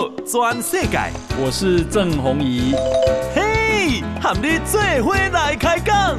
报全世界，我是郑弘仪。嘿，和你做伙来开讲。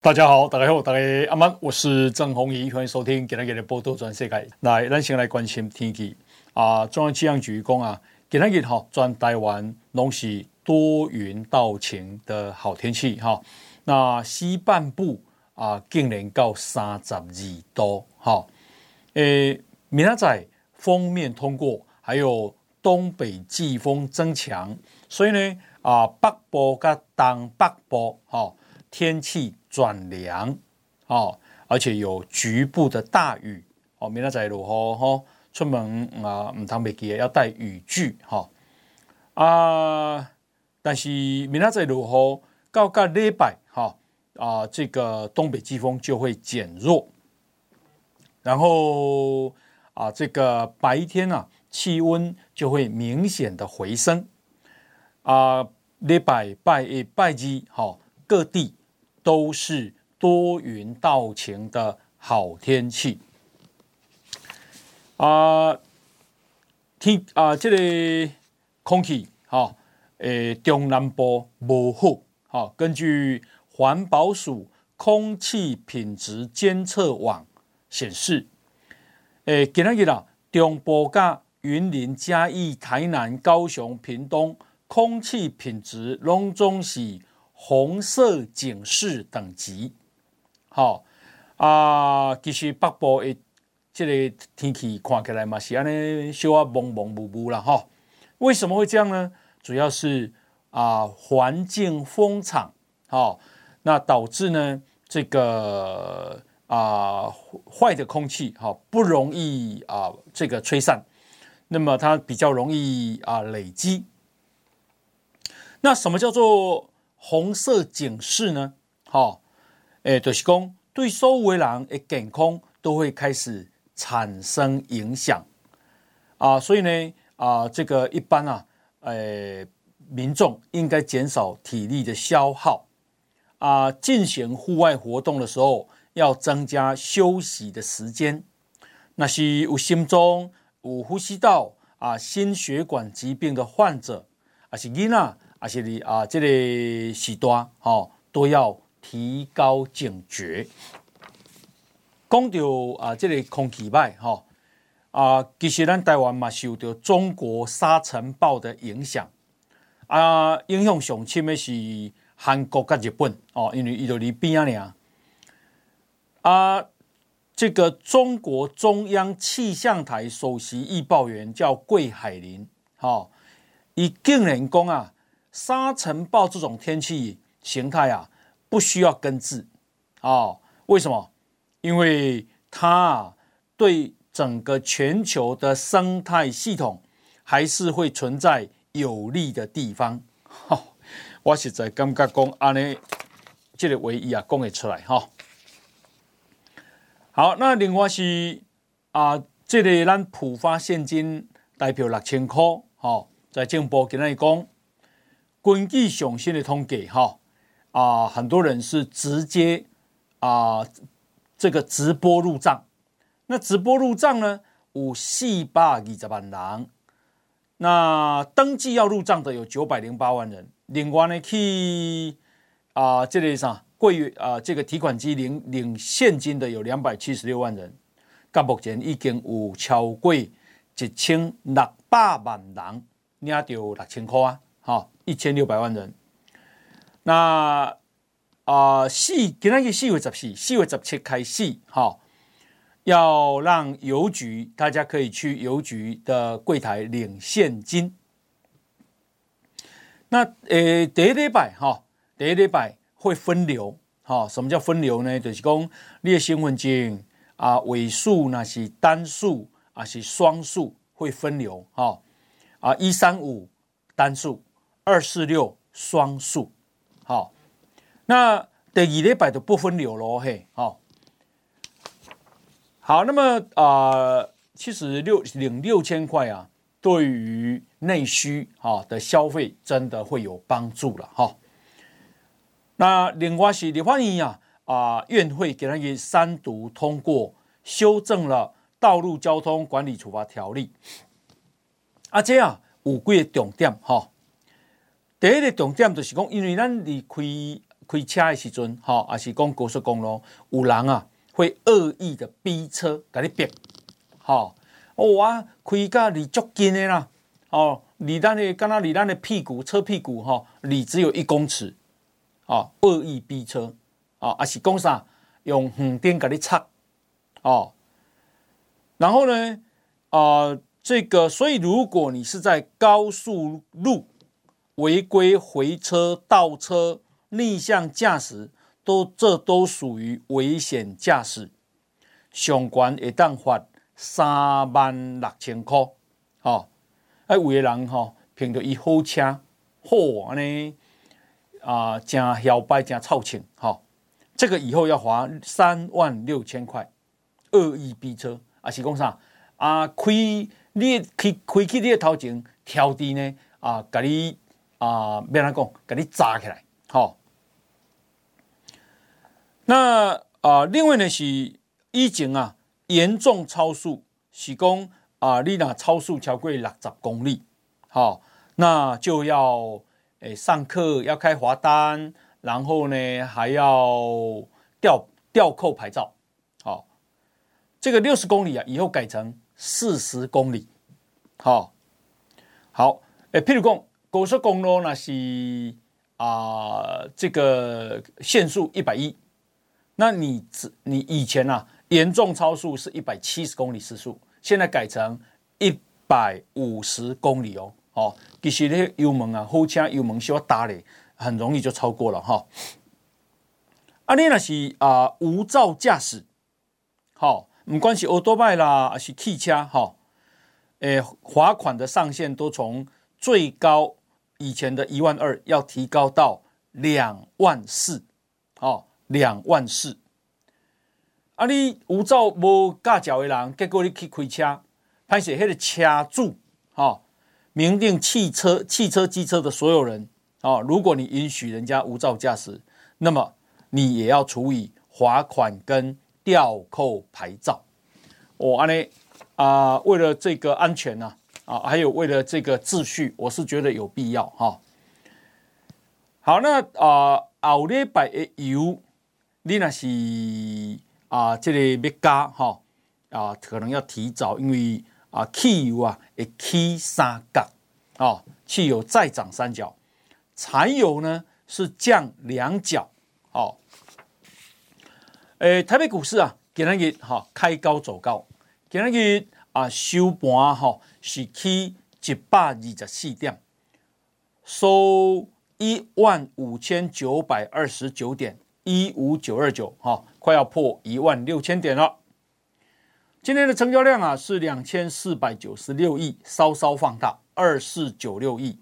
大家好，大家好，大家阿曼，我是郑弘仪，欢迎收听今天的波多转世界。来，咱先来关心天气啊，中央气象局讲啊。今天哈，全台湾拢是多云到晴的好天气哈。那西半部啊，竟然到三十二度哈。诶，明仔载锋面通过，还有东北季风增强，所以呢啊，北部跟东北部哈，天气转凉哦，而且有局部的大雨哦。明仔载如何哈？出门啊，唔通袂记得要带雨具哈啊！但是明仔载如何到个礼拜哈啊，这个东北季风就会减弱，然后啊，这个白天啊，气温就会明显的回升啊。礼拜拜一拜二哈，各地都是多云到晴的好天气。啊，天啊，这个空气哈，诶，中南部无好哈。根据环保署空气品质监测网显示，诶，今日啦，中部甲云林、嘉义、台南、高雄、屏东空气品质拢总是红色警示等级。好啊，其实北部诶。这个天气看起来嘛是安尼，小啊蒙蒙雾雾啦哈。为什么会这样呢？主要是啊环境风场，好，那导致呢这个啊坏的空气好不容易啊这个吹散，那么它比较容易啊累积。那什么叫做红色警示呢？好，诶，就是讲对所有人的健康都会开始。产生影响啊，所以呢啊，这个一般啊，呃，民众应该减少体力的消耗啊，进行户外活动的时候要增加休息的时间。那是有心脏、有呼吸道啊、心血管疾病的患者，啊是囡仔，啊是你啊，这个时段哦都要提高警觉。讲到啊，这个空气歹哈啊，其实咱台湾嘛受到中国沙尘暴的影响。啊，影响上深的是韩国跟日本哦，因为伊就离边啊啊，这个中国中央气象台首席预报员叫桂海林，哈，伊竟然讲啊，沙尘暴这种天气形态啊，不需要根治。啊，为什么？因为它对整个全球的生态系统还是会存在有利的地方。我实在感觉讲安尼，这个唯一啊讲得出来哈。好，那另外是啊，这个咱普发现金代表六千块。哈，在政府跟他讲，根据最新的统计哈啊，很多人是直接啊。这个直播入账，那直播入账呢？有四百二十万人，那登记要入账的有九百零八万人。另外呢，去啊，这里啥柜啊，这个提款机领领现金的有两百七十六万人。到目前已经有超过一千六百万人领到六千块啊，一千六百万人。那。啊，四今天是四月十四，四月十七开始，哈，要让邮局，大家可以去邮局的柜台领现金。那呃，第一礼拜哈，第一礼拜会分流，哈，什么叫分流呢？就是讲你的身份证啊，尾数那是单数啊，是双数会分流，哈，啊，一三五单数，二四六双数，好。那第二礼拜就不分流咯，嘿，好，好，那么啊、其实六领六千块啊，对于内需啊的消费真的会有帮助了哈。那另外是立法院啊啊院会给他给三读通过修正了道路交通管理处罚条例，啊这样有几个重点哈。第一个重点就是讲，因为咱离开开车的时阵，哈，还是讲高速公路有人啊会恶意的逼车，给你逼，哈，我开到离足近的啦，哦，离咱的，刚刚离咱的屁股车屁股哈，离只有一公尺，啊，恶意逼车，啊，还是讲啥？用横钉给你擦，哦，然后呢，啊，这个，所以如果你是在高速路，违规回车、倒车、逆向驾驶，都这都属于危险驾驶，上关会当罚三万六千块。哦，哎，有的人哈凭着伊好车，好呢啊，真摇摆，真臭气，哈、哦，这个以后要罚三万六千块。恶意逼车，啊是讲啥？啊，开你开开去你的头前，挑地呢啊，给你。啊，别人讲，给你砸起来，好、哦。那啊，另外呢是以前啊，严重超速是讲啊，你若超速超过六十公里，好、那就要诶、上课要开罚单，然后呢还要吊吊扣牌照，好、这个六十公里啊，以后改成四十公里，好、好，诶、譬如讲。高速公路那是啊、这个限速一百一，那你你以前啊严重超速是一百七十公里时速，现在改成一百五十公里哦。哦，其实那油门啊，后车油门需要打嘞，很容易就超过了哈、啊，你那是啊、呃、无照驾驶，好、哦，不管是欧多拜啦，还是汽车哈，诶、哦，罚款的上限都从最高。以前的一万二要提高到两万四，哦，两万四。啊，你无照无驾照的人，结果你去开车，拍摄那个车主，哦，明定汽车、汽车、机车的所有人，哦，如果你允许人家无照驾驶，那么你也要处以罚款跟吊扣牌照。我安尼啊，为了这个安全呢、啊。啊，还有为了这个秩序，我是觉得有必要哈。好，那啊，后礼拜的油，你那是啊，这个要加哈啊，可能要提早，因为啊，汽油啊会起三角，啊，汽油再涨三角，柴油呢是降两角，哦。诶，台北股市啊，今天日哈开高走高，今天日啊收盘哈。是起一百二十四点，收一万五千九百二十九点一五九二九，哈，快要破一万六千点了。今天的成交量啊是两千四百九十六亿，稍稍放大二四九六亿。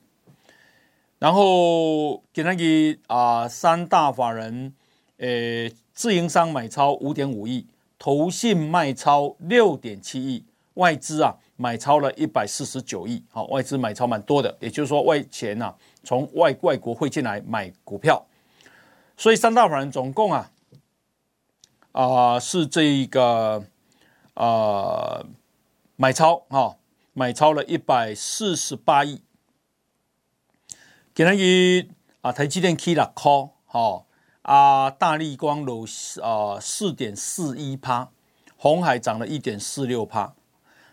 然后给那个啊三大法人，呃，自营商买超五点五亿，投信卖超六点七亿，外资啊。买超了一百四十九亿，好，外资买超蛮多的，也就是说外钱呐、从外外国汇进来买股票，所以三大法人总共啊，啊、是这一个啊、呃、买超啊、哦，买超了一百四十八亿，给他一啊台积电 K 了 call 好啊大立光楼啊四点四一趴，红海涨了一点四六趴。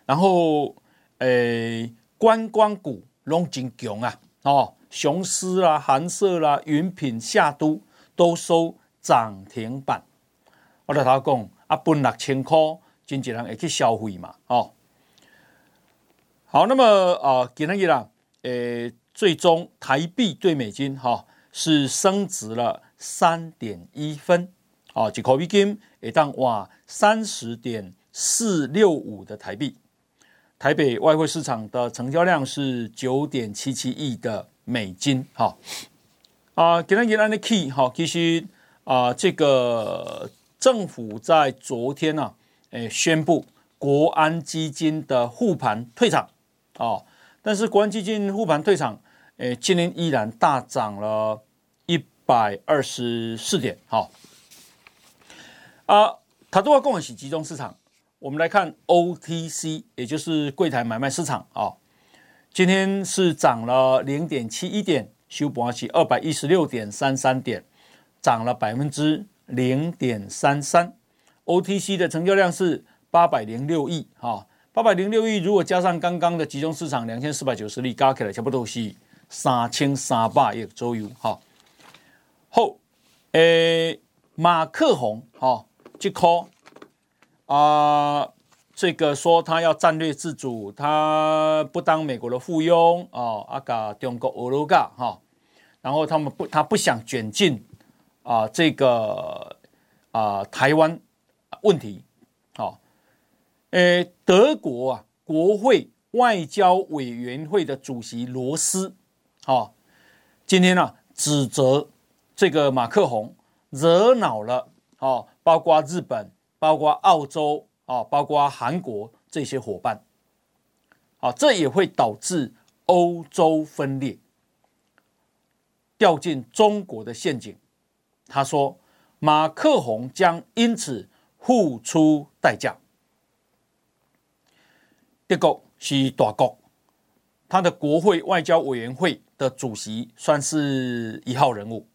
然后，诶，观光股拢真强啊！哦，雄狮啦、寒舍啦、云品、夏都都收涨停板。我跟他讲，啊，分六千块，经纪人会去消费嘛？哦，好，那么啊，今天啦，诶，最终台币对美金哈、哦、是升值了三点一分，啊、哦，一块美金会当哇三十点四六五的台币。台北外汇市场的成交量是九点七七亿的美金，哈啊，给他一个 key 哈，其实啊，这个政府在昨天呢、啊，诶，宣布国安基金的护盘退场，啊，但是国安基金护盘退场，诶，今天依然大涨了一百二十四点。好，啊，他都要跟我洗集中市场。我们来看 OTC，也就是柜台买卖市场啊，今天是涨了零点七一点，收盘是二百一十六点三三点，涨了百分之零点三三。OTC 的成交量是八百零六亿，哈，八百零六亿，如果加上刚刚的集中市场两千四百九十亿，加起来差不多是三千三百亿左右，哈。后，诶，马克宏，哈，这颗。啊，这个说他要战略自主，他不当美国的附庸啊，阿嘎中国俄罗嘎哈，然后他们不，他不想卷进啊这个啊台湾问题，好，呃，德国啊国会外交委员会的主席罗斯，好，今天呢指责这个马克宏惹恼了，哦，包括日本。包括澳洲啊，包括韩国这些伙伴，啊，这也会导致欧洲分裂，掉进中国的陷阱。他说，马克宏将因此付出代价。德国是大国，他的国会外交委员会的主席算是一号人物，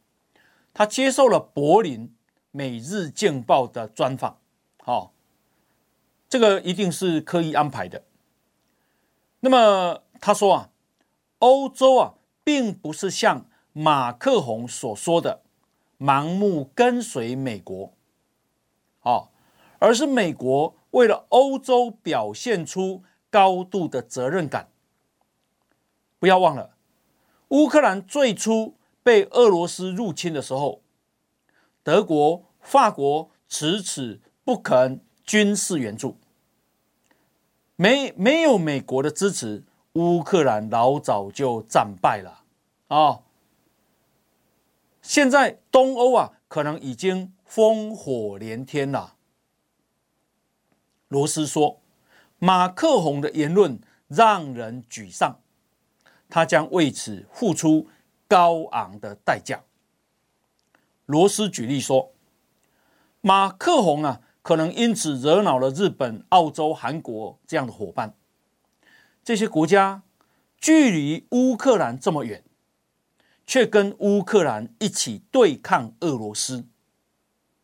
他接受了柏林《每日镜报》的专访。哦，这个一定是刻意安排的。那么他说啊，欧洲啊，并不是像马克宏所说的盲目跟随美国，哦，而是美国为了欧洲表现出高度的责任感。不要忘了，乌克兰最初被俄罗斯入侵的时候，德国、法国迟迟。不肯军事援助，没没有美国的支持，乌克兰老早就战败了啊、哦！现在东欧啊，可能已经烽火连天了。罗斯说，马克宏的言论让人沮丧，他将为此付出高昂的代价。罗斯举例说，马克宏啊。可能因此惹恼了日本、澳洲、韩国这样的伙伴。这些国家距离乌克兰这么远，却跟乌克兰一起对抗俄罗斯。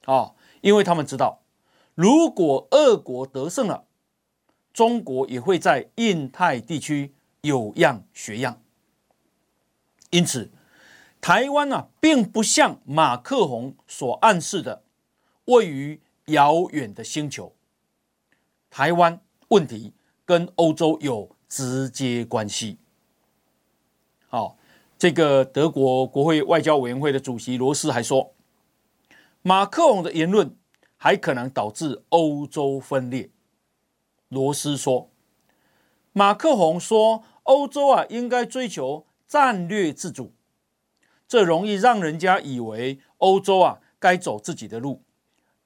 啊，因为他们知道，如果俄国得胜了，中国也会在印太地区有样学样。因此，台湾呢，并不像马克宏所暗示的，位于。遥远的星球，台湾问题跟欧洲有直接关系。好，这个德国国会外交委员会的主席罗斯还说，马克宏的言论还可能导致欧洲分裂。罗斯说，马克宏说欧洲啊应该追求战略自主，这容易让人家以为欧洲啊该走自己的路。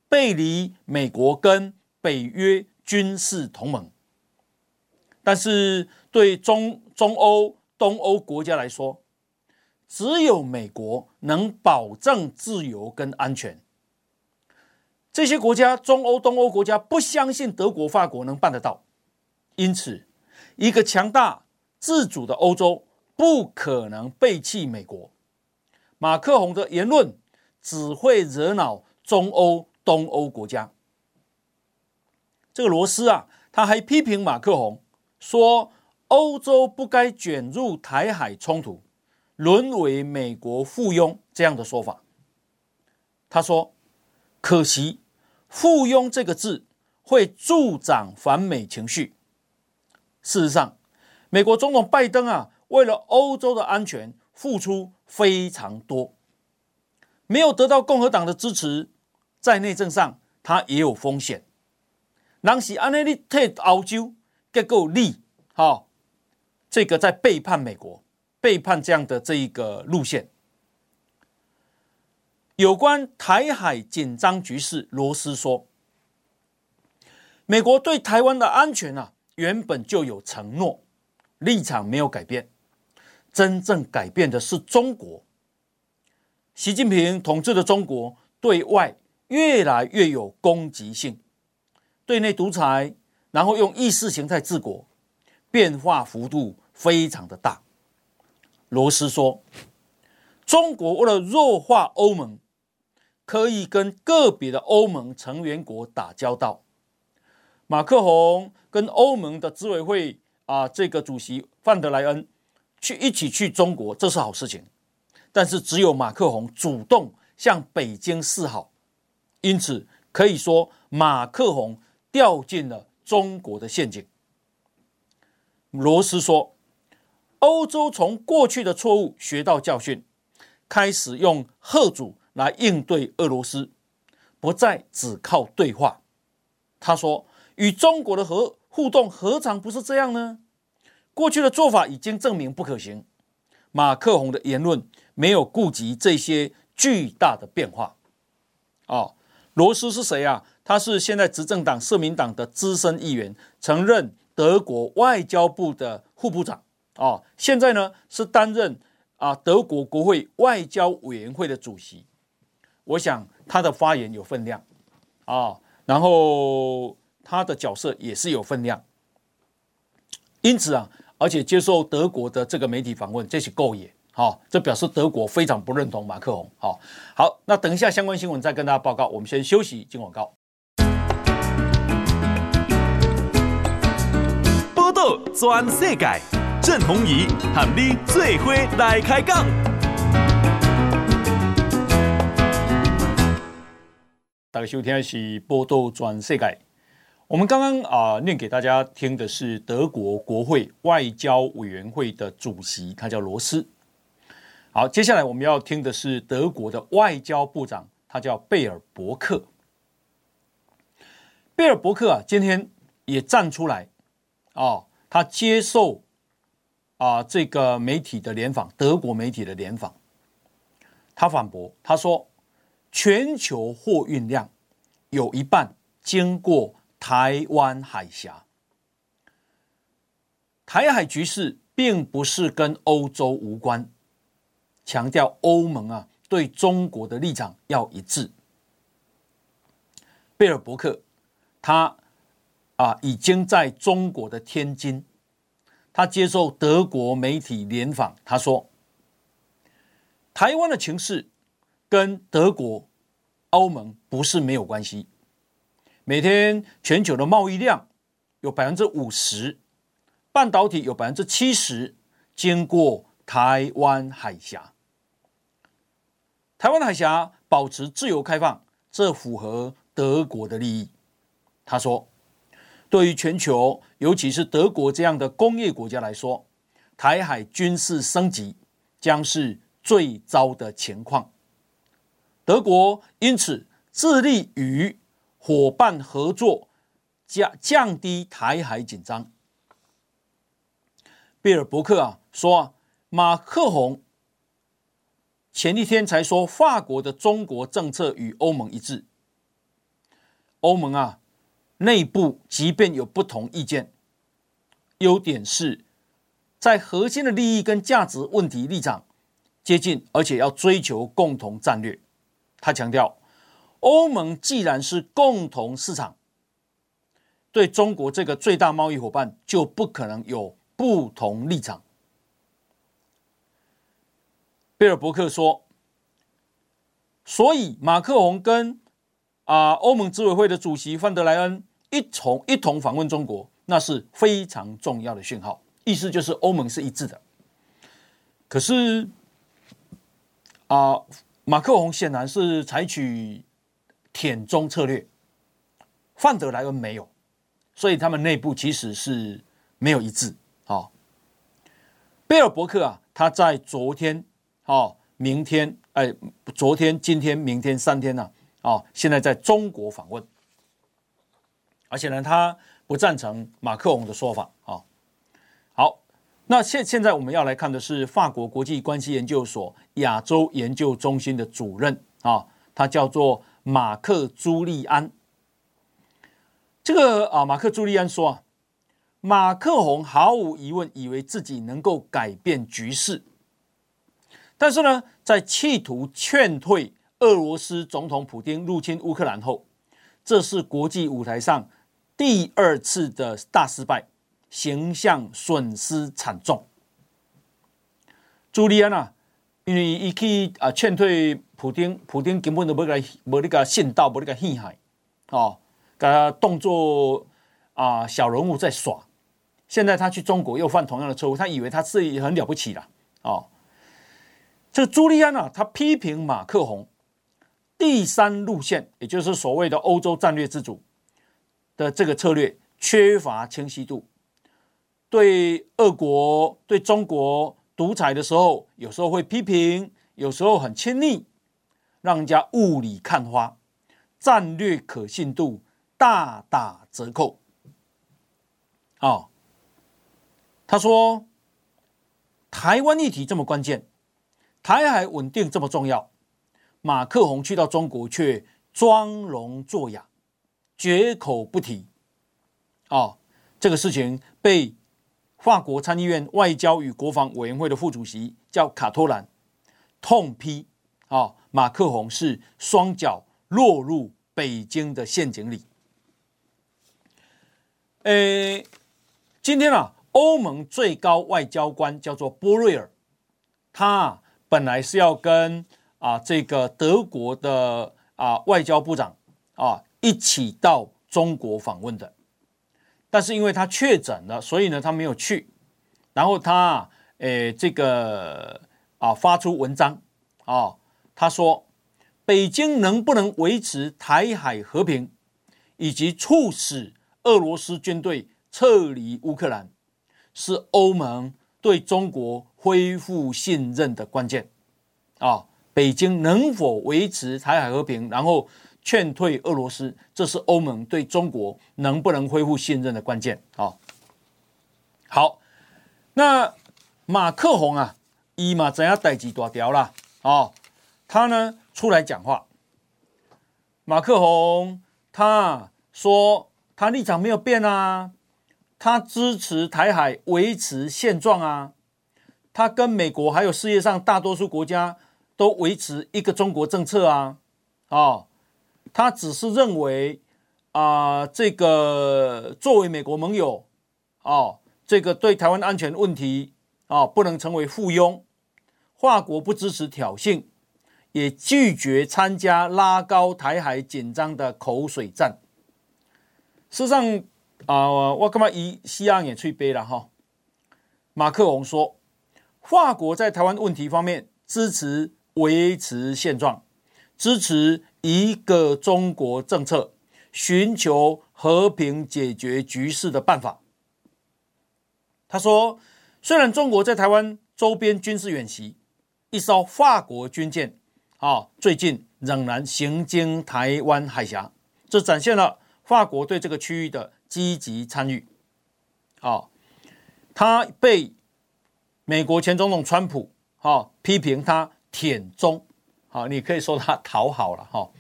背离美国跟北约军事同盟，但是对中中欧、东欧国家来说，只有美国能保证自由跟安全。这些国家，中欧、东欧国家不相信德国、法国能办得到，因此，一个强大自主的欧洲不可能背弃美国。马克宏的言论只会惹恼中欧。东欧国家，这个罗斯啊，他还批评马克宏说，欧洲不该卷入台海冲突，沦为美国附庸这样的说法。他说，可惜“附庸”这个字会助长反美情绪。事实上，美国总统拜登啊，为了欧洲的安全付出非常多，没有得到共和党的支持。在内政上，他也有风险。当时安内利特欧洲结构力，哈，这个在背叛美国，背叛这样的这一个路线。有关台海紧张局势，罗斯说，美国对台湾的安全啊，原本就有承诺，立场没有改变，真正改变的是中国。习近平统治的中国对外越来越有攻击性，对内独裁，然后用意识形态治国，变化幅度非常的大。罗斯说，中国为了弱化欧盟，可以跟个别的欧盟成员国打交道。马克宏跟欧盟的执委会啊，这个主席范德莱恩去一起去中国，这是好事情。但是只有马克宏主动向北京示好，因此可以说马克宏掉进了中国的陷阱。罗斯说，欧洲从过去的错误学到教训，开始用贺主来应对俄罗斯，不再只靠对话。他说。与中国的和互动何尝不是这样呢？过去的做法已经证明不可行。马克宏的言论没有顾及这些巨大的变化。哦，罗斯是谁啊？他是现在执政党社民党的资深议员，曾任德国外交部的副部长。哦，现在呢是担任啊德国国会外交委员会的主席。我想他的发言有分量啊，然后。他的角色也是有分量，因此啊，而且接受德国的这个媒体访问，这是够野，好，这表示德国非常不认同马克宏，好，好，那等一下相关新闻再跟大家报告，我们先休息进广告。报道全世界，郑弘仪和你做伙来开讲。大家收听的是报道全世界。我们刚刚啊念给大家听的是德国国会外交委员会的主席，他叫罗斯。好，接下来我们要听的是德国的外交部长，他叫贝尔伯克。贝尔伯克啊，今天也站出来哦，他接受啊这个媒体的联访，德国媒体的联访，他反驳，他说全球货运量有一半经过。台湾海峡，台海局势并不是跟欧洲无关，强调欧盟啊对中国的立场要一致。贝尔伯克他啊已经在中国的天津，他接受德国媒体联访，他说，台湾的情势跟德国、欧盟不是没有关系。每天全球的贸易量有百分之五十，半导体有百分之七十经过台湾海峡。台湾海峡保持自由开放，这符合德国的利益。他说：“对于全球，尤其是德国这样的工业国家来说，台海军事升级将是最糟的情况。德国因此致力于。”伙伴合作，降降低台海紧张。贝尔伯克啊说，马克宏前一天才说法国的中国政策与欧盟一致。欧盟啊内部即便有不同意见，优点是在核心的利益跟价值问题立场接近，而且要追求共同战略。他强调。欧盟既然是共同市场，对中国这个最大贸易伙伴就不可能有不同立场。贝尔伯克说：“所以马克宏跟啊欧盟执委会的主席范德莱恩一同一同访问中国，那是非常重要的讯号。意思就是欧盟是一致的。可是啊，马克宏显然是采取。”舔中策略，范德莱恩没有，所以他们内部其实是没有一致。好，贝尔伯克啊，他在昨天、哦明天、哎，昨天、今天、明天三天呢，啊，现在在中国访问，而且呢，他不赞成马克龙的说法。啊，好，那现现在我们要来看的是法国国际关系研究所亚洲研究中心的主任啊，他叫做。马克·朱利安，这个啊，马克·朱利安说啊，马克宏毫无疑问以为自己能够改变局势，但是呢，在企图劝退俄罗斯总统普京入侵乌克兰后，这是国际舞台上第二次的大失败，形象损失惨重。朱利安啊，因为伊去啊劝退普丁，普丁根本都没个没那个信道，没那个气海，哦，给他动作啊小人物在耍。现在他去中国又犯同样的错误，他以为他自己很了不起了，哦。这个朱利安啊，他批评马克宏第三路线，也就是所谓的欧洲战略自主的这个策略缺乏清晰度，对俄国、对中国独裁的时候，有时候会批评，有时候很亲昵，让人家雾里看花，战略可信度大打折扣。哦，他说：“台湾议题这么关键，台海稳定这么重要，马克宏去到中国却装聋作哑，绝口不提。”哦，这个事情被。法国参议院外交与国防委员会的副主席叫卡托兰，痛批啊，马克宏是双脚落入北京的陷阱里。诶，今天啊，欧盟最高外交官叫做波瑞尔，他啊本来是要跟啊这个德国的啊外交部长啊一起到中国访问的。但是因为他确诊了，所以呢，他没有去。然后他诶，这个啊，发出文章啊，他说，北京能不能维持台海和平，以及促使俄罗斯军队撤离乌克兰，是欧盟对中国恢复信任的关键啊。北京能否维持台海和平，然后，劝退俄罗斯，这是欧盟对中国能不能恢复信任的关键啊！好，那马克宏啊，伊嘛怎样代志大条了哦？他呢出来讲话，马克宏他说他立场没有变啊，他支持台海维持现状啊，他跟美国还有世界上大多数国家都维持一个中国政策啊，哦。他只是认为，啊、呃，这个作为美国盟友，哦，这个对台湾安全问题，啊、哦，不能成为附庸。华国不支持挑衅，也拒绝参加拉高台海紧张的口水战。事实上，啊、呃，我干嘛以西洋也吹杯了哈？马克龙说，华国在台湾问题方面支持维持现状，支持。一个中国政策，寻求和平解决局势的办法。他说：“虽然中国在台湾周边军事演习，一艘法国军舰啊，最近仍然行经台湾海峡，这展现了法国对这个区域的积极参与。啊，他被美国前总统川普啊批评他舔中。”好，你可以说他讨好了哈。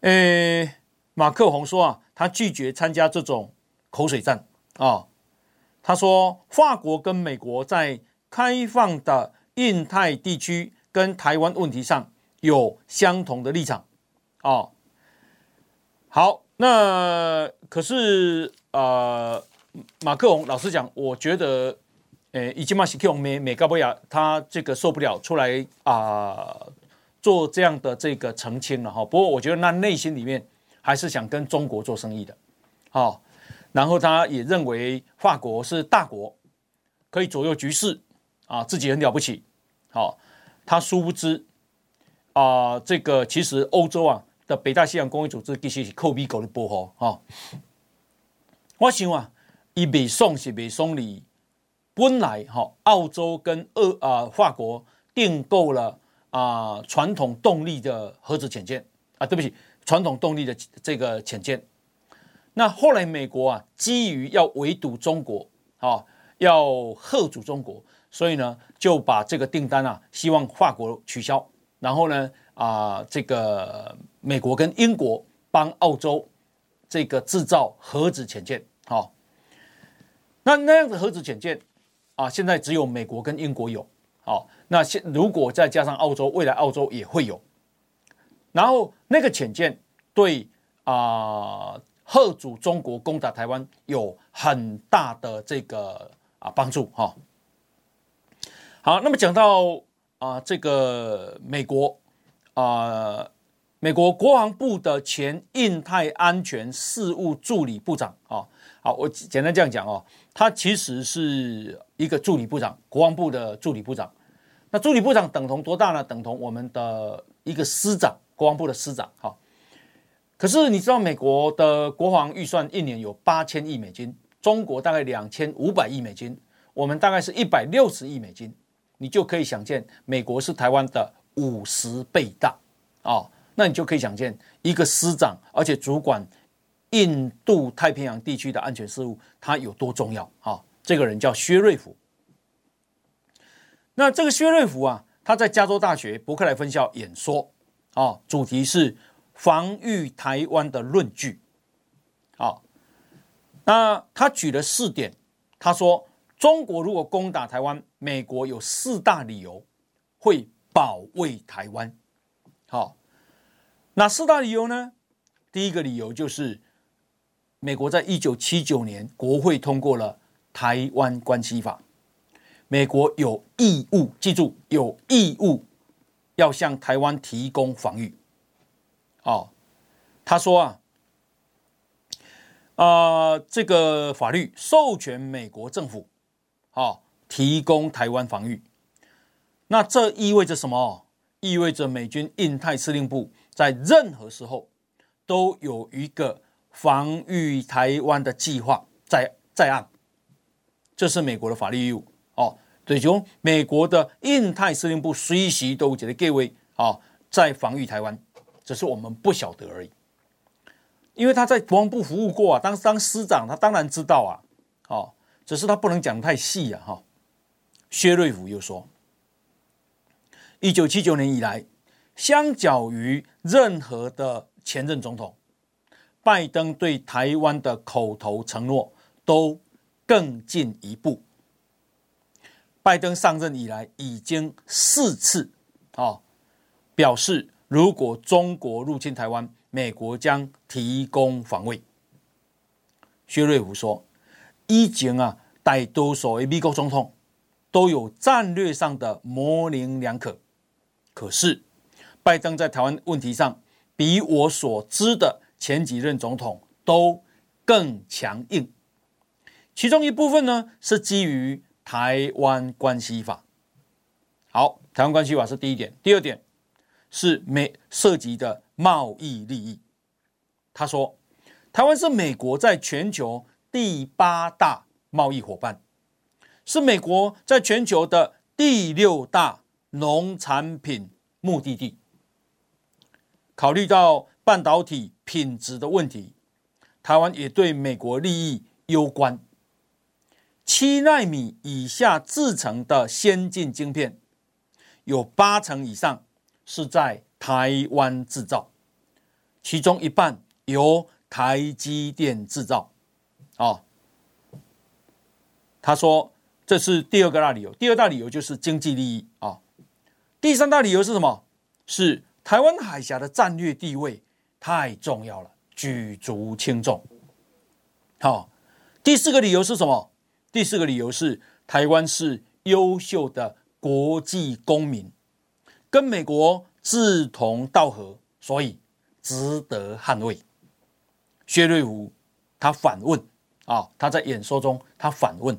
诶，马克宏说啊，他拒绝参加这种口水战啊。他说，法国跟美国在开放的印太地区跟台湾问题上有相同的立场啊。好，那可是呃，马克宏老实讲，我觉得。诶，以及马西克美美高波亚，他这个受不了，出来啊、做这样的这个澄清了哈。不过我觉得那内心里面还是想跟中国做生意的，好，然后他也认为法国是大国，可以左右局势啊，自己很了不起。好，他殊不知啊，这个其实欧洲啊的北大西洋公约组织其实是靠美国的保护哈。我想啊，伊未送是未送你。本来哈，澳洲跟俄啊法国订购了啊传统动力的核子潜舰啊，对不起，传统动力的这个潜舰。那后来美国啊，基于要围堵中国啊，要吓阻中国，所以呢就把这个订单啊，希望法国取消，然后呢啊这个美国跟英国帮澳洲这个制造核子潜舰，好。那那样的核子潜舰啊，现在只有美国跟英国有。好，那现如果再加上澳洲，未来澳洲也会有。然后那个潜舰对啊，吓阻中国攻打台湾有很大的这个啊帮助哈。好，那么讲到啊这个美国啊，美国国防部的前印太安全事务助理部长啊，好，我简单这样讲哦，他其实是一个助理部长，国防部的助理部长。那助理部长等同多大呢？等同我们的一个师长。国防部的师长，哈，可是你知道美国的国防预算一年有八千亿美金，中国大概两千五百亿美金，我们大概是一百六十亿美金，你就可以想见，美国是台湾的五十倍大啊，那你就可以想见一个师长，而且主管印度太平洋地区的安全事务，它有多重要啊？这个人叫薛瑞福，那这个薛瑞福啊，他在加州大学伯克莱分校演说。啊，主题是防御台湾的论据。好，那他举了四点，他说中国如果攻打台湾，美国有四大理由会保卫台湾。好，哪四大理由呢？第一个理由就是美国在一九七九年国会通过了《台湾关系法》，美国有义务，记住有义务。要向台湾提供防御，哦，他说啊，啊、呃，这个法律授权美国政府，哦，提供台湾防御，那这意味着什么？意味着美军印太司令部在任何时候都有一个防御台湾的计划在在案，这是美国的法律义务哦。对，就美国的印太司令部随时都觉得各位啊，在防御台湾，只是我们不晓得而已。因为他在国防部服务过啊，当当师长，他当然知道啊。哦，只是他不能讲太细啊。哈，薛瑞福又说，一九七九年以来，相较于任何的前任总统，拜登对台湾的口头承诺都更进一步。拜登上任以来，已经四次啊表示，如果中国入侵台湾，美国将提供防卫。薛瑞虎说：“以前啊，大多数的美国总统都有战略上的模棱两可，可是拜登在台湾问题上，比我所知的前几任总统都更强硬。其中一部分呢，是基于。”台湾关系法，好，台湾关系法是第一点。第二点是美涉及的贸易利益。他说，台湾是美国在全球第八大贸易伙伴，是美国在全球的第六大农产品目的地。考虑到半导体品质的问题，台湾也对美国利益攸关。七纳米以下制成的先进晶片，有八成以上是在台湾制造，其中一半由台积电制造。哦，他说这是第二个大理由。第二大理由就是经济利益啊。第三大理由是什么？是台湾海峡的战略地位太重要了，举足轻重。好，第四个理由是什么？第四个理由是，台湾是优秀的国际公民，跟美国志同道合，所以值得捍卫。薛瑞福他反问啊，他在演说中他反问：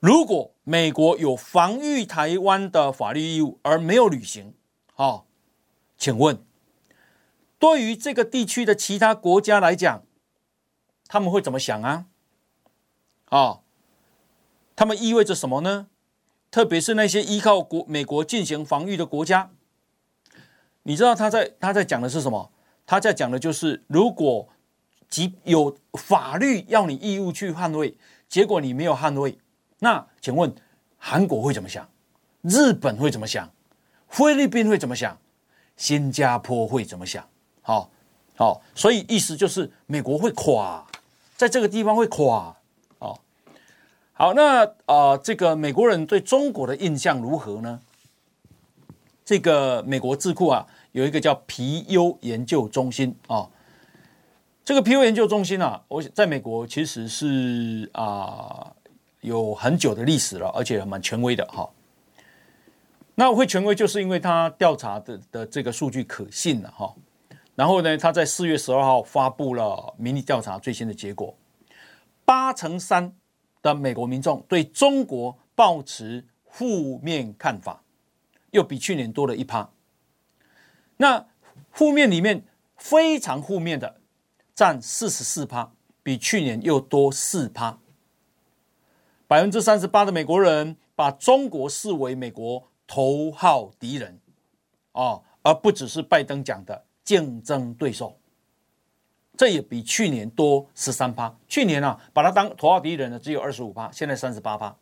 如果美国有防御台湾的法律义务而没有履行，啊，请问对于这个地区的其他国家来讲，他们会怎么想啊？啊、他们意味着什么呢？特别是那些依靠国美国进行防御的国家，你知道他在他在讲的是什么？他在讲的就是，如果即有法律要你义务去捍卫，结果你没有捍卫，那请问韩国会怎么想？日本会怎么想？菲律宾会怎么想？新加坡会怎么想？好、哦，好、哦，所以意思就是美国会垮，在这个地方会垮。哦好，那啊、这个美国人对中国的印象如何呢？这个美国智库啊，有一个叫皮尤研究中心、哦，这个皮尤研究中心啊，我在美国其实是啊、有很久的历史了，而且蛮权威的哈、哦。那会权威，就是因为他调查的的这个数据可信了哈、哦。然后呢，他在四月十二号发布了民意调查最新的结果，八成三。的美国民众对中国抱持负面看法，又比去年多了一趴。那负面里面非常负面的占四十四趴，比去年又多四趴。百分之三十八的美国人把中国视为美国头号敌人，哦，而不只是拜登讲的竞争对手。这也比去年多十三趴。去年啊，把它当头号敌人的只有二十五趴，现在三十八趴。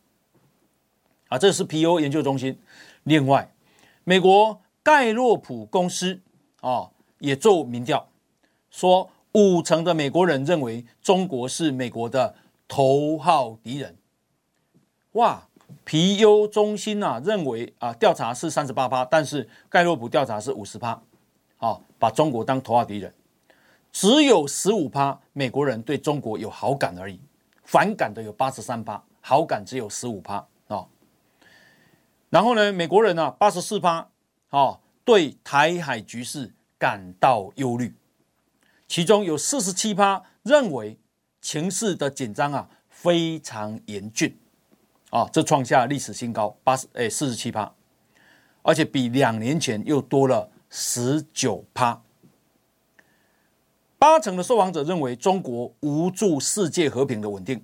啊，这是皮尤研究中心。另外，美国盖洛普公司啊也做民调，说五成的美国人认为中国是美国的头号敌人。哇，皮尤中心啊认为啊调查是三十八趴，但是盖洛普调查是五十趴。把中国当头号敌人。只有十五趴美国人对中国有好感而已，反感的有八十三趴，好感只有十五趴啊。然后呢，美国人呢八十四趴啊，对台海局势感到忧虑，其中有四十七趴认为情势的紧张啊非常严峻啊，这创下历史新高，八十哎四十七趴，而且比两年前又多了十九趴。八成的受访者认为中国无助世界和平的稳定，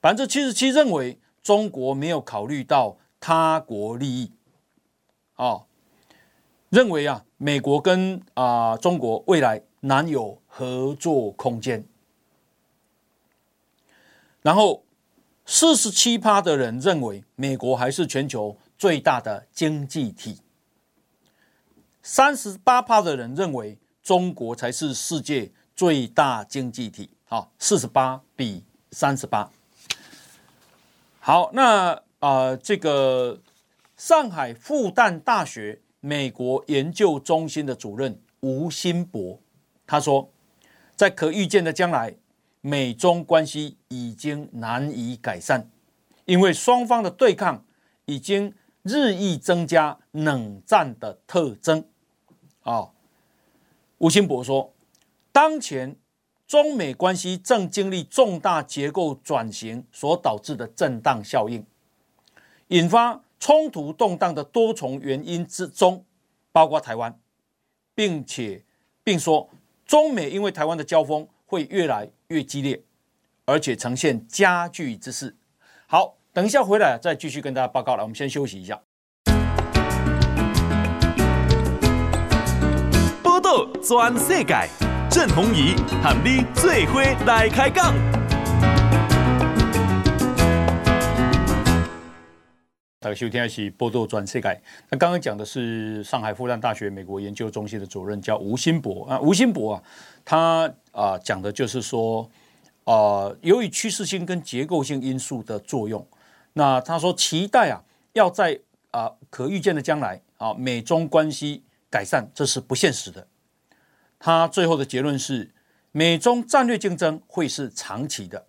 百分之七十七认为中国没有考虑到他国利益，啊，认为啊美国跟啊中国未来难有合作空间。然后四十七趴的人认为美国还是全球最大的经济体，三十八趴的人认为。中国才是世界最大经济体，好，四十八比三十八。好，那啊、呃，这个上海复旦大学美国研究中心的主任吴新博他说，在可预见的将来，美中关系已经难以改善，因为双方的对抗已经日益增加冷战的特征，啊、哦。吴新博说：“当前中美关系正经历重大结构转型所导致的震荡效应，引发冲突动荡的多重原因之中，包括台湾，并且并说中美因为台湾的交锋会越来越激烈，而且呈现加剧之势。”好，等一下回来再继续跟大家报告了。我们先休息一下。转世界，郑弘仪喊你最伙来开讲。大家收听的是报道全世界。那刚刚讲的是上海复旦大学美国研究中心的主任叫吴新博啊，吴新博啊，他啊讲的就是说啊，由于趋势性跟结构性因素的作用，那他说期待啊要在啊可预见的将来啊美中关系改善，这是不现实的。他最后的结论是，美中战略竞争会是长期的，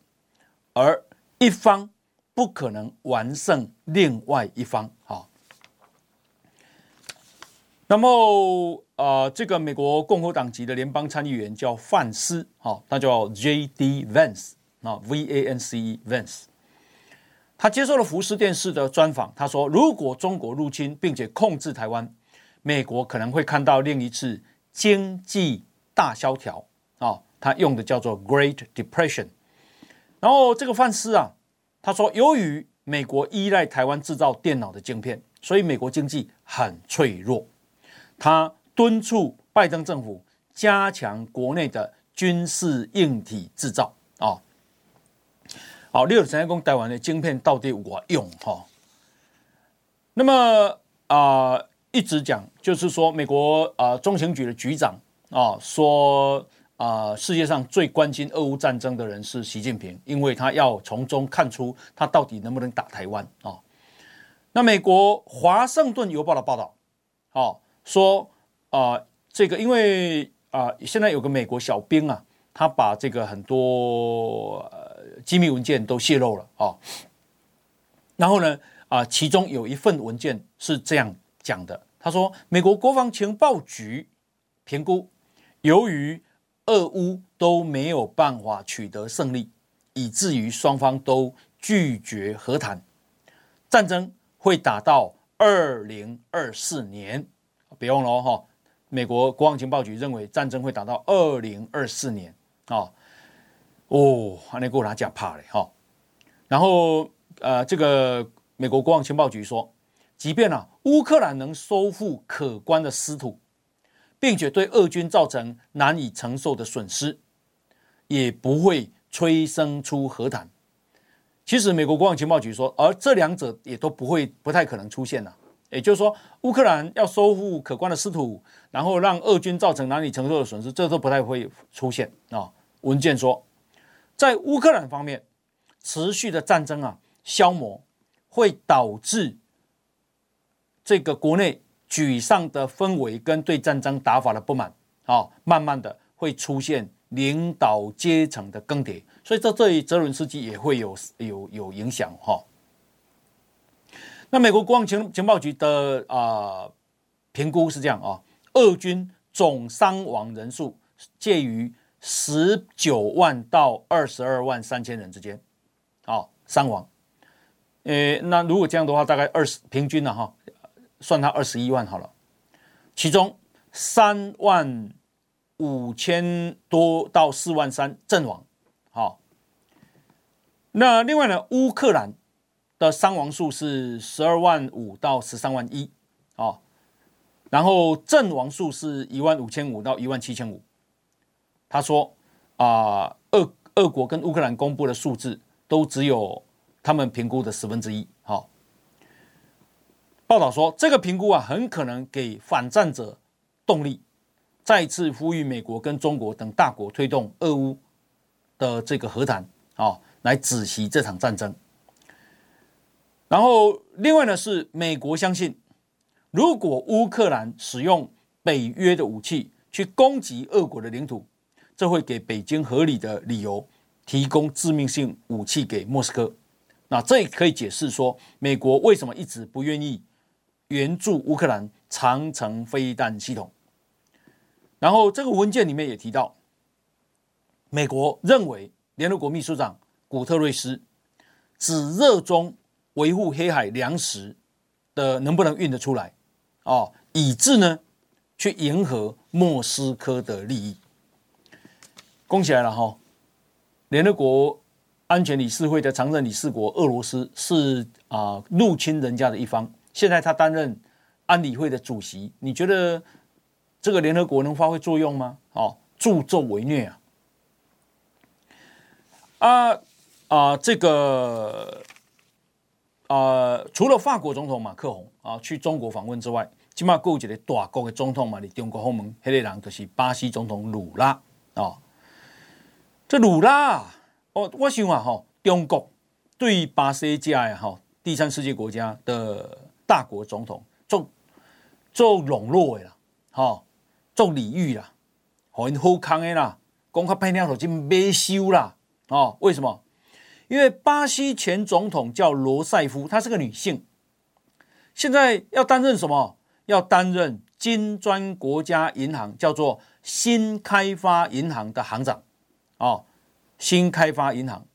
而一方不可能完胜另外一方。好，那么呃，这个美国共和党籍的联邦参议员叫范斯，好，他叫 J.D. Vance 啊，V-A-N-C-E Vance，他接受了福斯电视的专访，他说，如果中国入侵并且控制台湾，美国可能会看到另一次。经济大萧条啊，他用的叫做 Great Depression。然后这个范斯啊，他说，由于美国依赖台湾制造电脑的晶片，所以美国经济很脆弱。他敦促拜登政府加强国内的军事硬体制造啊。好，六十三公台湾的晶片到底有没用哈？那么啊。一直讲，就是说，美国啊、中情局的局长啊说啊、世界上最关心俄乌战争的人是习近平，因为他要从中看出他到底能不能打台湾啊、哦。那美国《华盛顿邮报》的报道，哦，说啊、这个因为啊、现在有个美国小兵啊，他把这个很多、机密文件都泄露了啊、哦。然后呢，啊、其中有一份文件是这样讲的，他说，美国国防情报局评估，由于俄乌都没有办法取得胜利，以至于双方都拒绝和谈，战争会打到二零二四年。别忘了哈，美国国防情报局认为战争会打到二零二四年啊。哦，还能够拿奖怕嘞哈。然后呃，这个美国国防情报局说，即便啊乌克兰能收复可观的失土。并且对俄军造成难以承受的损失，也不会催生出和谈。其实，美国国防情报局说，而这两者也都不会、不太可能出现了。也就是说，乌克兰要收复可观的失土，然后让俄军造成难以承受的损失，这都不太会出现啊。文件说，在乌克兰方面，持续的战争啊，消磨会导致这个国内。沮丧的氛围跟对战争打法的不满，啊，慢慢的会出现领导阶层的更迭，所以这对泽伦斯基也会有有有影响哈。那美国国防情情报局的啊评估是这样啊，俄军总伤亡人数介于十九万到二十二万三千人之间，啊，伤亡，诶，那如果这样的话，大概二十平均了哈。算他二十一万好了，其中三万五千多到四万三阵亡，好。那另外呢，乌克兰的伤亡数是十二万五到十三万一，啊，然后阵亡数是一万五千五到一万七千五。他说啊，俄俄国跟乌克兰公布的数字都只有他们评估的十分之一，报道说，这个评估啊，很可能给反战者动力，再次呼吁美国跟中国等大国推动俄乌的这个和谈啊，来止息这场战争。然后，另外呢，是美国相信，如果乌克兰使用北约的武器去攻击俄国的领土，这会给北京合理的理由提供致命性武器给莫斯科。那这也可以解释说，美国为什么一直不愿意。援助乌克兰长城飞弹系统，然后这个文件里面也提到，美国认为联合国秘书长古特瑞斯只热衷维护黑海粮食的能不能运得出来哦，以致呢去迎合莫斯科的利益。恭喜来了哈！联合国安全理事会的常任理事国俄罗斯是啊入侵人家的一方。现在他担任安理会的主席，你觉得这个联合国能发挥作用吗？哦，助纣为虐啊！啊啊，这个啊，除了法国总统马克宏啊去中国访问之外，起码还有一个大国的总统嘛，你中国后门，那个人就是巴西总统鲁拉啊、哦。这鲁拉哦，我想啊，哈，中国对巴西这样哈第三世界国家的。大国总统做做笼络的啦，哈，做礼遇啦，好好康的啦，公开拍两手就没修啦，哦，为什么？因为巴西前总统叫罗塞夫，她是个女性，现在要担任什么？要担任金砖国家银行叫做新开发银行的行长，哦，新开发银行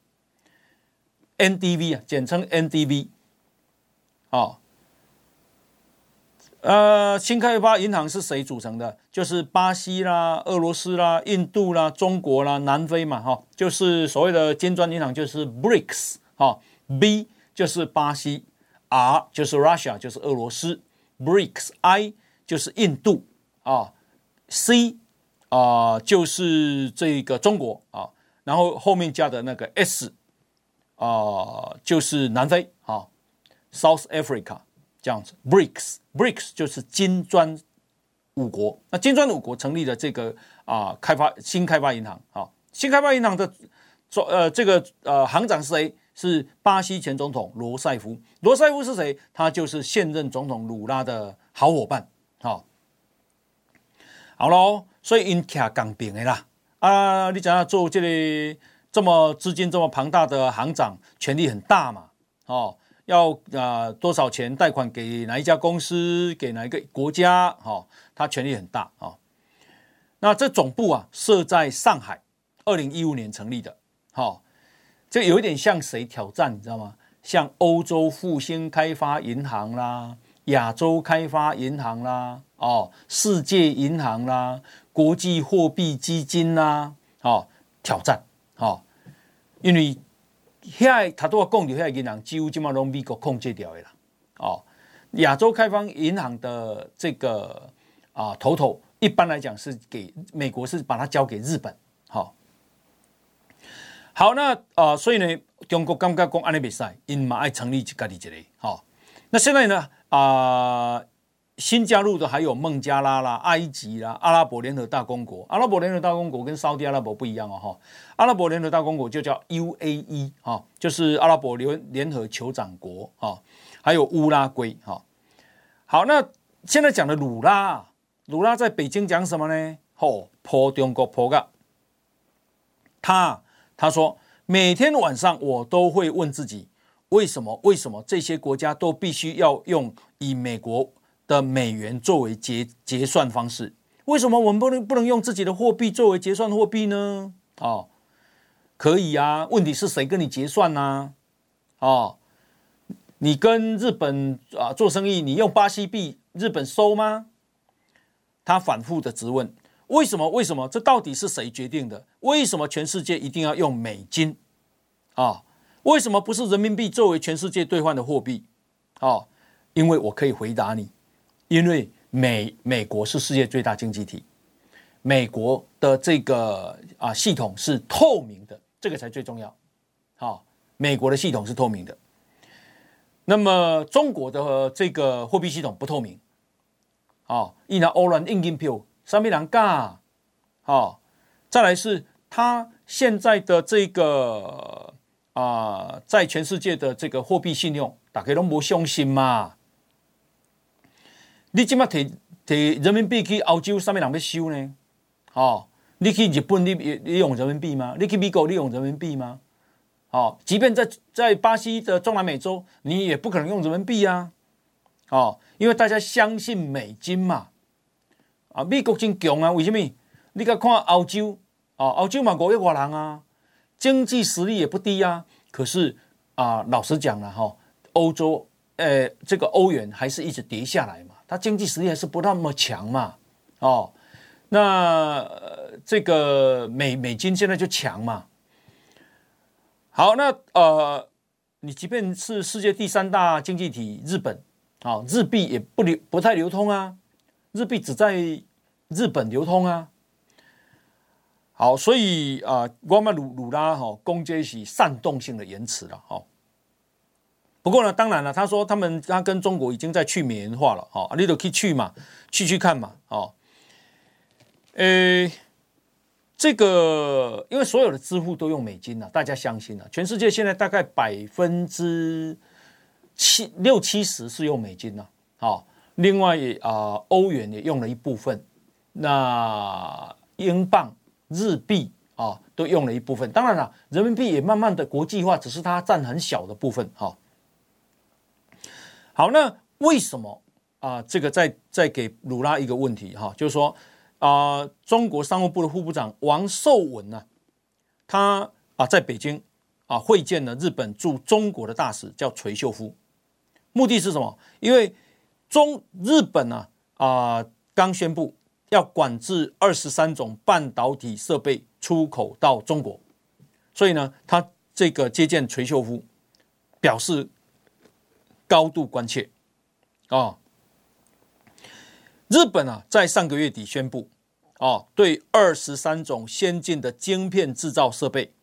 ，NDV 啊，简称 NDV，哦。呃，新开发银行是谁组成的？就是巴西啦、俄罗斯啦、印度啦、中国啦、南非嘛，哈，就是所谓的金砖银行，就是 BRICS，哈，B 就是巴西，R 就是 Russia，就是俄罗斯，BRICS，I 就是印度啊，C 啊就是这个中国啊，然后后面加的那个 S 啊就是南非啊，South Africa。这样子，BRICS，BRICS 就是金砖五国。那金砖五国成立了这个啊开发新开发银行啊，新开发银行的总呃这个呃行长是谁？是巴西前总统罗塞夫。罗塞夫是谁？他就是现任总统鲁拉的好伙伴。好，好喽，所以因徛共边的啦。啊，你讲要做这里这么资金这么庞大的行长，权力很大嘛？哦。要啊、多少钱贷款给哪一家公司，给哪一个国家？哈、哦，他权力很大啊、哦。那这总部啊设在上海，二零一五年成立的。好、哦，这有一点像谁挑战？你知道吗？像欧洲复兴开发银行啦，亚洲开发银行啦，哦，世界银行啦，国际货币基金啦，哦，挑战。哦，因为。遐他都要讲，就遐银行几乎今嘛拢美国控制掉的啦。哦，亚洲开发银行的这个啊头头，一般来讲是给美国，是把它交给日本。好、哦，好，那啊、呃，所以呢，中国刚刚讲安尼比赛，因嘛爱成立一家己一个。好、哦，那现在呢啊。呃新加入的还有孟加拉啦、埃及啦、阿拉伯联合大公国。阿拉伯联合大公国跟沙特阿拉伯不一样哦，哈。阿拉伯联合大公国就叫 UAE 哈，就是阿拉伯联联合酋长国哈。还有乌拉圭哈。好，那现在讲的鲁拉，鲁拉在北京讲什么呢？吼，破中国破噶。他他说，每天晚上我都会问自己，为什么？为什么这些国家都必须要用以美国的美元作为结结算方式，为什么我们不能不能用自己的货币作为结算货币呢？哦，可以啊，问题是谁跟你结算呢？哦，你跟日本啊做生意，你用巴西币，日本收吗？他反复的质问，为什么？为什么？这到底是谁决定的？为什么全世界一定要用美金？啊，为什么不是人民币作为全世界兑换的货币？哦，因为我可以回答你。因为美美国是世界最大经济体，美国的这个啊系统是透明的，这个才最重要。好，美国的系统是透明的。那么中国的这个货币系统不透明。好，一拿欧元印金票，上面两杠。好，再来是它现在的这个啊，在全世界的这个货币信用，大家都没相信嘛。你即马提提人民币去欧洲，啥物人要收呢？哦，你去日本，你你用人民币吗？你去美国，你用人民币吗？哦，即便在在巴西的中南美洲，你也不可能用人民币啊！哦，因为大家相信美金嘛。啊，美国真强啊，为什么？你看看欧洲，哦，欧洲嘛五亿外人啊，经济实力也不低啊。可是啊，老实讲了哈，欧洲，呃，这个欧元还是一直跌下来嘛。它经济实力还是不那么强嘛，哦，那、呃、这个美美金现在就强嘛。好，那呃，你即便是世界第三大经济体日本，啊、日币也不流不太流通啊，日币只在日本流通啊。好，所以啊，我们鲁鲁拉哈攻击是煽动性的言辞了，哈、不过呢，当然了，他说他们他跟中国已经在去美元化了，哦，你都可以去嘛，去去看嘛，哦，呃，这个因为所有的支付都用美金了，大家相信了，全世界现在大概百分之七六七十是用美金了，好，另外啊，欧元也用了一部分，那英镑、日币啊都用了一部分，当然了，人民币也慢慢的国际化，只是它占很小的部分，哈。好，那为什么啊、这个再再给鲁拉一个问题哈，就是说啊、中国商务部的副部长王受文呢，他啊在北京啊会见了日本驻中国的大使，叫垂秀夫，目的是什么？因为中日本呢啊刚宣布要管制二十三种半导体设备出口到中国，所以呢，他这个接见垂秀夫，表示。高度关切啊！日本啊，在上个月底宣布啊，对二十三种先进的晶片制造设备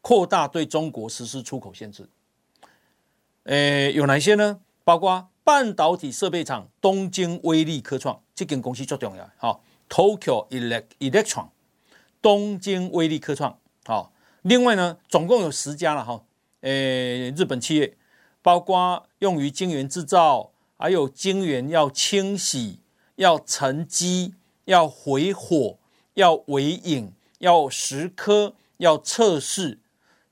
扩大对中国实施出口限制。诶，有哪些呢？包括半导体设备厂东京威力科创这间公司最重要，哈，Tokyo Electron 东京威力科创，好，另外呢，总共有十家了哈，诶，日本企业，包括用于晶圆制造，还有晶圆要清洗、要沉积、要回火、要微影、要蚀刻、要测试，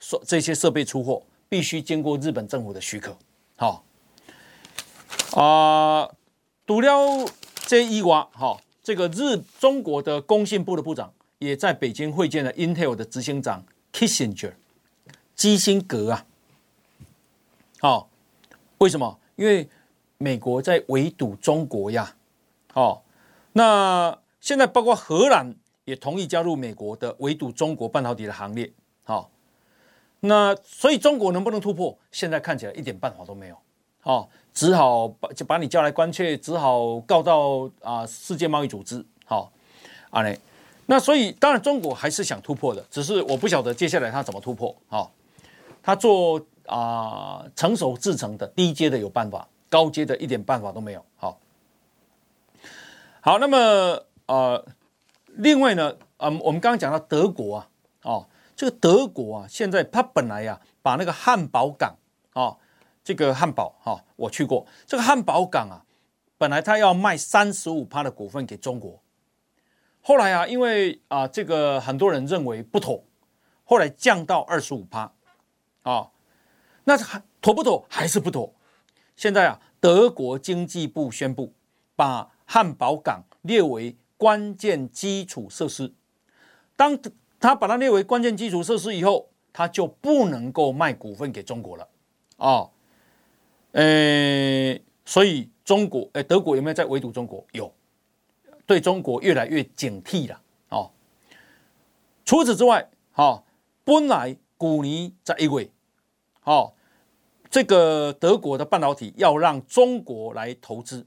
所这些设备出货必须经过日本政府的许可，好，啊，读了这一话，哈，这个日中国的工信部的部长。也在北京会见了 Intel 的执行长 Kissinger，基辛格啊，好，为什么？因为美国在围堵中国呀，好，那现在包括荷兰也同意加入美国的围堵中国半导体的行列，好，那所以中国能不能突破？现在看起来一点办法都没有，好，只好把就把你叫来关切，只好告到啊世界贸易组织，好，阿雷。那所以，当然中国还是想突破的，只是我不晓得接下来他怎么突破。好，他做啊、成熟制成的低阶的有办法，高阶的一点办法都没有。好，好，那么呃，另外呢，嗯、我们刚刚讲到德国啊，哦，这个德国啊，现在他本来呀、把那个汉堡港啊、这个汉堡哈、我去过这个汉堡港啊，本来他要卖三十五趴的股份给中国。后来啊，因为啊，这个很多人认为不妥，后来降到二十五趴，啊，那还妥不妥？还是不妥。现在啊，德国经济部宣布，把汉堡港列为关键基础设施。当他把它列为关键基础设施以后，他就不能够卖股份给中国了，啊，呃，所以中国，哎，德国有没有在围堵中国？有。对中国越来越警惕了哦。除此之外，哈，本来去年在一位，好，这个德国的半导体要让中国来投资，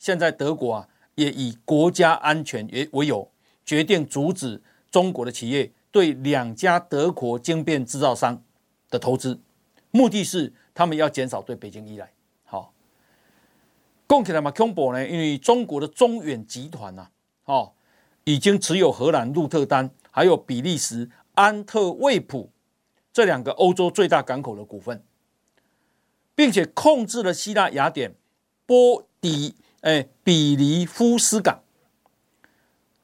现在德国啊也以国家安全为为由，决定阻止中国的企业对两家德国晶片制造商的投资，目的是他们要减少对北京依赖。讲起来嘛，恐怖呢，因为中国的中远集团呐、啊，哦，已经持有荷兰鹿特丹，还有比利时安特卫普这两个欧洲最大港口的股份，并且控制了希腊雅典、波底、哎比利夫斯港。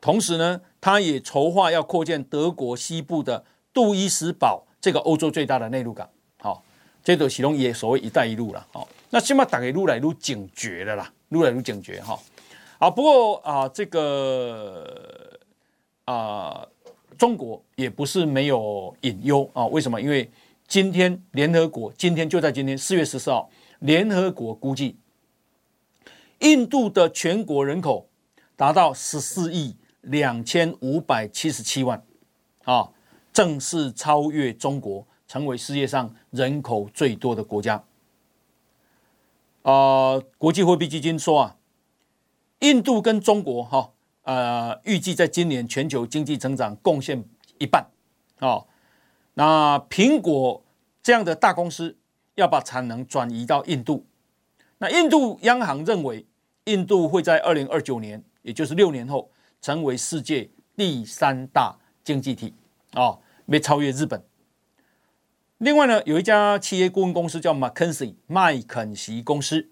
同时呢，他也筹划要扩建德国西部的杜伊斯堡这个欧洲最大的内陆港。好、哦，这个其中也所谓“一带一路”了。好。那起码大家越来越警觉了啦，越来越警觉哈。好，不过啊，这个啊，中国也不是没有隐忧啊。为什么？因为今天联合国今天就在今天四月十四号，联合国估计印度的全国人口达到十四亿两千五百七十七万啊，正式超越中国，成为世界上人口最多的国家。啊、国际货币基金说啊，印度跟中国哈，呃，预计在今年全球经济增长贡献一半，哦，那苹果这样的大公司要把产能转移到印度，那印度央行认为，印度会在二零二九年，也就是六年后，成为世界第三大经济体，哦，没超越日本。另外呢，有一家企业顾问公司叫麦肯锡麦肯锡公司，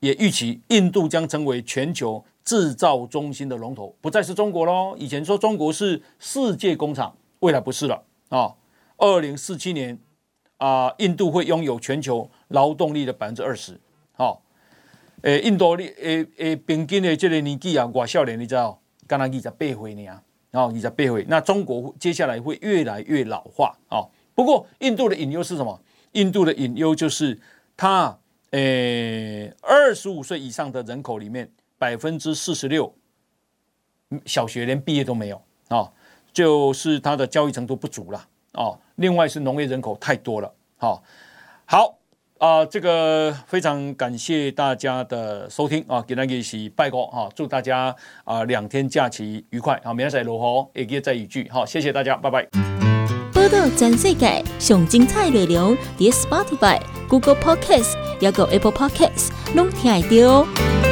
也预期印度将成为全球制造中心的龙头，不再是中国喽。以前说中国是世界工厂，未来不是了啊。二零四七年啊，印度会拥有全球劳动力的百分之二十。好，诶，印度的诶诶，平均的这个年纪啊，我少年你知道，刚刚二十八岁呢啊，然后二十八岁，那中国接下来会越来越老化啊。不过，印度的隐忧是什么？印度的隐忧就是它，诶，二十五岁以上的人口里面，百分之四十六小学连毕业都没有啊，就是他的教育程度不足了啊。另外是农业人口太多了。好，好啊，这个非常感谢大家的收听啊，给大家一起拜个啊，祝大家啊两天假期愉快啊，明天再录好，也记得再一句好，谢谢大家，拜拜。报道全世界上精彩内容，伫 Spotify、Google Podcast 还有 Apple Podcast，拢听得到。